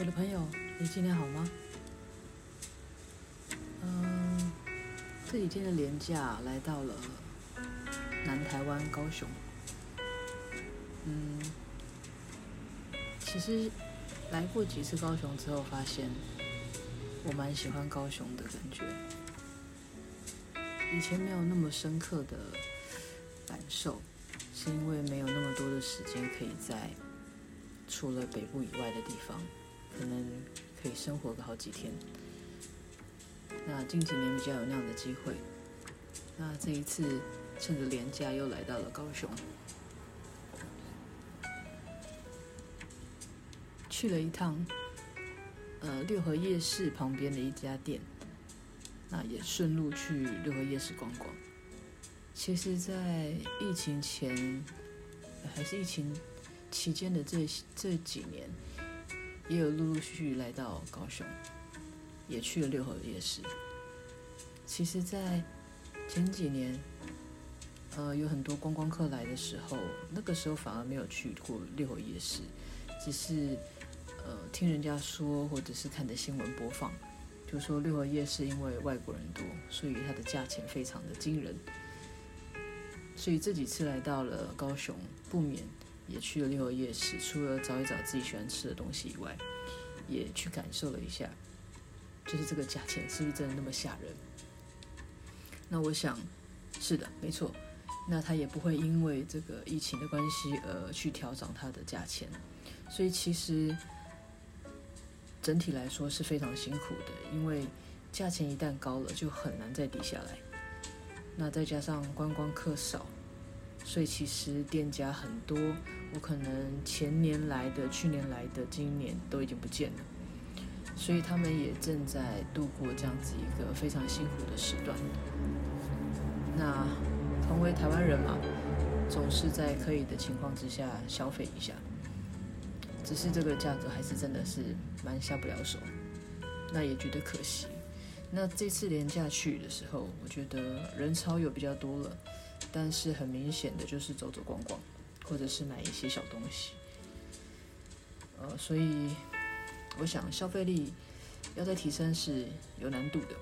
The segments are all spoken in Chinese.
我的朋友，你今天好吗？嗯，这几天的连假来到了南台湾高雄。嗯，其实来过几次高雄之后，发现我蛮喜欢高雄的感觉。以前没有那么深刻的感受，是因为没有那么多的时间可以在除了北部以外的地方。可能可以生活个好几天。那近几年比较有那样的机会。那这一次趁着连假又来到了高雄，去了一趟呃六合夜市旁边的一家店。那也顺路去六合夜市逛逛。其实，在疫情前还是疫情期间的这这几年。也有陆陆续续来到高雄，也去了六合夜市。其实，在前几年，呃，有很多观光客来的时候，那个时候反而没有去过六合夜市，只是呃听人家说，或者是看的新闻播放，就说六合夜市因为外国人多，所以它的价钱非常的惊人。所以这几次来到了高雄，不免。也去了六合夜市，除了找一找自己喜欢吃的东西以外，也去感受了一下，就是这个价钱是不是真的那么吓人？那我想是的，没错。那他也不会因为这个疫情的关系而去调涨它的价钱，所以其实整体来说是非常辛苦的，因为价钱一旦高了，就很难再低下来。那再加上观光客少。所以其实店家很多，我可能前年来的、去年来的、今年都已经不见了。所以他们也正在度过这样子一个非常辛苦的时段。那同为台湾人嘛，总是在可以的情况之下消费一下。只是这个价格还是真的是蛮下不了手，那也觉得可惜。那这次连假去的时候，我觉得人潮又比较多了。但是很明显的就是走走逛逛，或者是买一些小东西，呃，所以我想消费力要再提升是有难度的。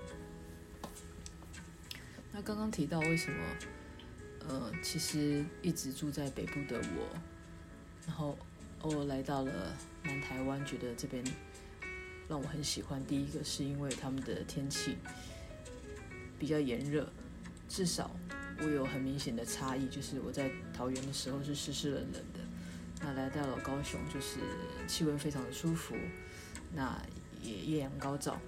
那刚刚提到为什么，呃，其实一直住在北部的我，然后偶尔来到了南台湾，觉得这边让我很喜欢。第一个是因为他们的天气比较炎热，至少。我有很明显的差异，就是我在桃园的时候是湿湿冷冷的，那来到了高雄就是气温非常的舒服，那也艳阳高照。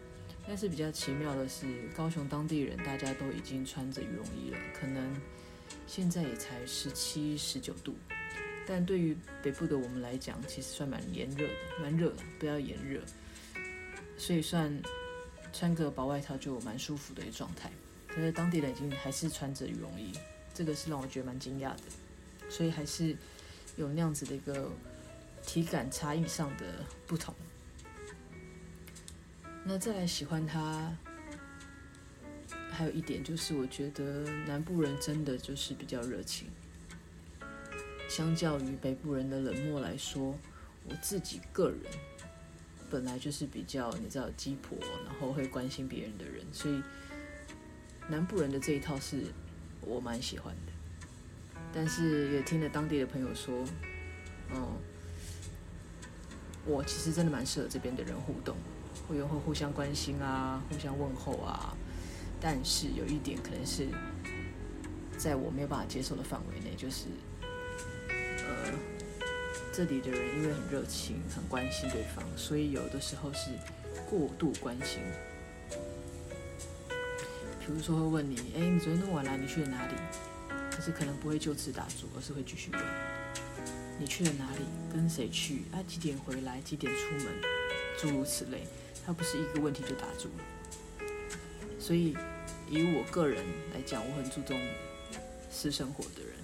但是比较奇妙的是，高雄当地人大家都已经穿着羽绒衣了，可能现在也才十七、十九度，但对于北部的我们来讲，其实算蛮炎热的，蛮热的，不要炎热，所以算穿个薄外套就蛮舒服的一个状态。可是当地人已经还是穿着羽绒衣，这个是让我觉得蛮惊讶的，所以还是有那样子的一个体感差异上的不同。那再来喜欢它，还有一点就是，我觉得南部人真的就是比较热情，相较于北部人的冷漠来说，我自己个人本来就是比较你知道鸡婆，然后会关心别人的人，所以。南部人的这一套是我蛮喜欢的，但是也听了当地的朋友说，嗯，我其实真的蛮适合这边的人互动，会有会互相关心啊，互相问候啊。但是有一点可能是在我没有办法接受的范围内，就是呃，这里的人因为很热情、很关心对方，所以有的时候是过度关心。比如说会问你，哎，你昨天那么晚来，你去了哪里？可是可能不会就此打住，而是会继续问，你去了哪里？跟谁去？啊，几点回来？几点出门？诸如此类，他不是一个问题就打住了。所以以我个人来讲，我很注重私生活的人，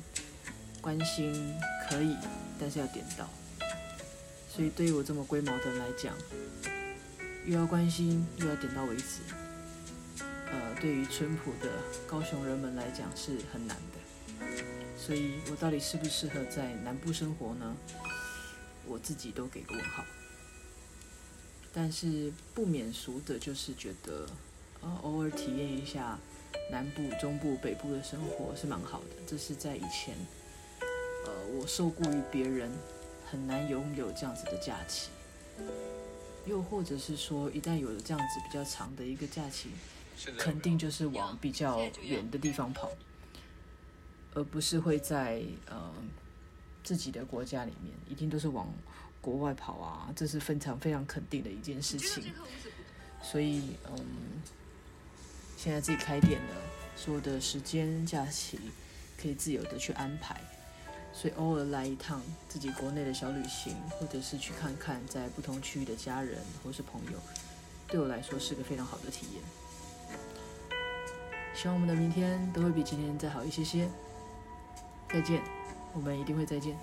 关心可以，但是要点到。所以对于我这么龟毛的人来讲，又要关心，又要点到为止。对于淳朴的高雄人们来讲是很难的，所以我到底适不适合在南部生活呢？我自己都给个问号。但是不免俗的就是觉得，呃，偶尔体验一下南部、中部、北部的生活是蛮好的。这是在以前，呃，我受雇于别人，很难拥有这样子的假期。又或者是说，一旦有了这样子比较长的一个假期，肯定就是往比较远的地方跑，而不是会在呃自己的国家里面，一定都是往国外跑啊，这是非常非常肯定的一件事情。所以，嗯，现在自己开店了，所有的时间假期可以自由的去安排。所以偶尔来一趟自己国内的小旅行，或者是去看看在不同区域的家人或是朋友，对我来说是个非常好的体验。希望我们的明天都会比今天再好一些些。再见，我们一定会再见。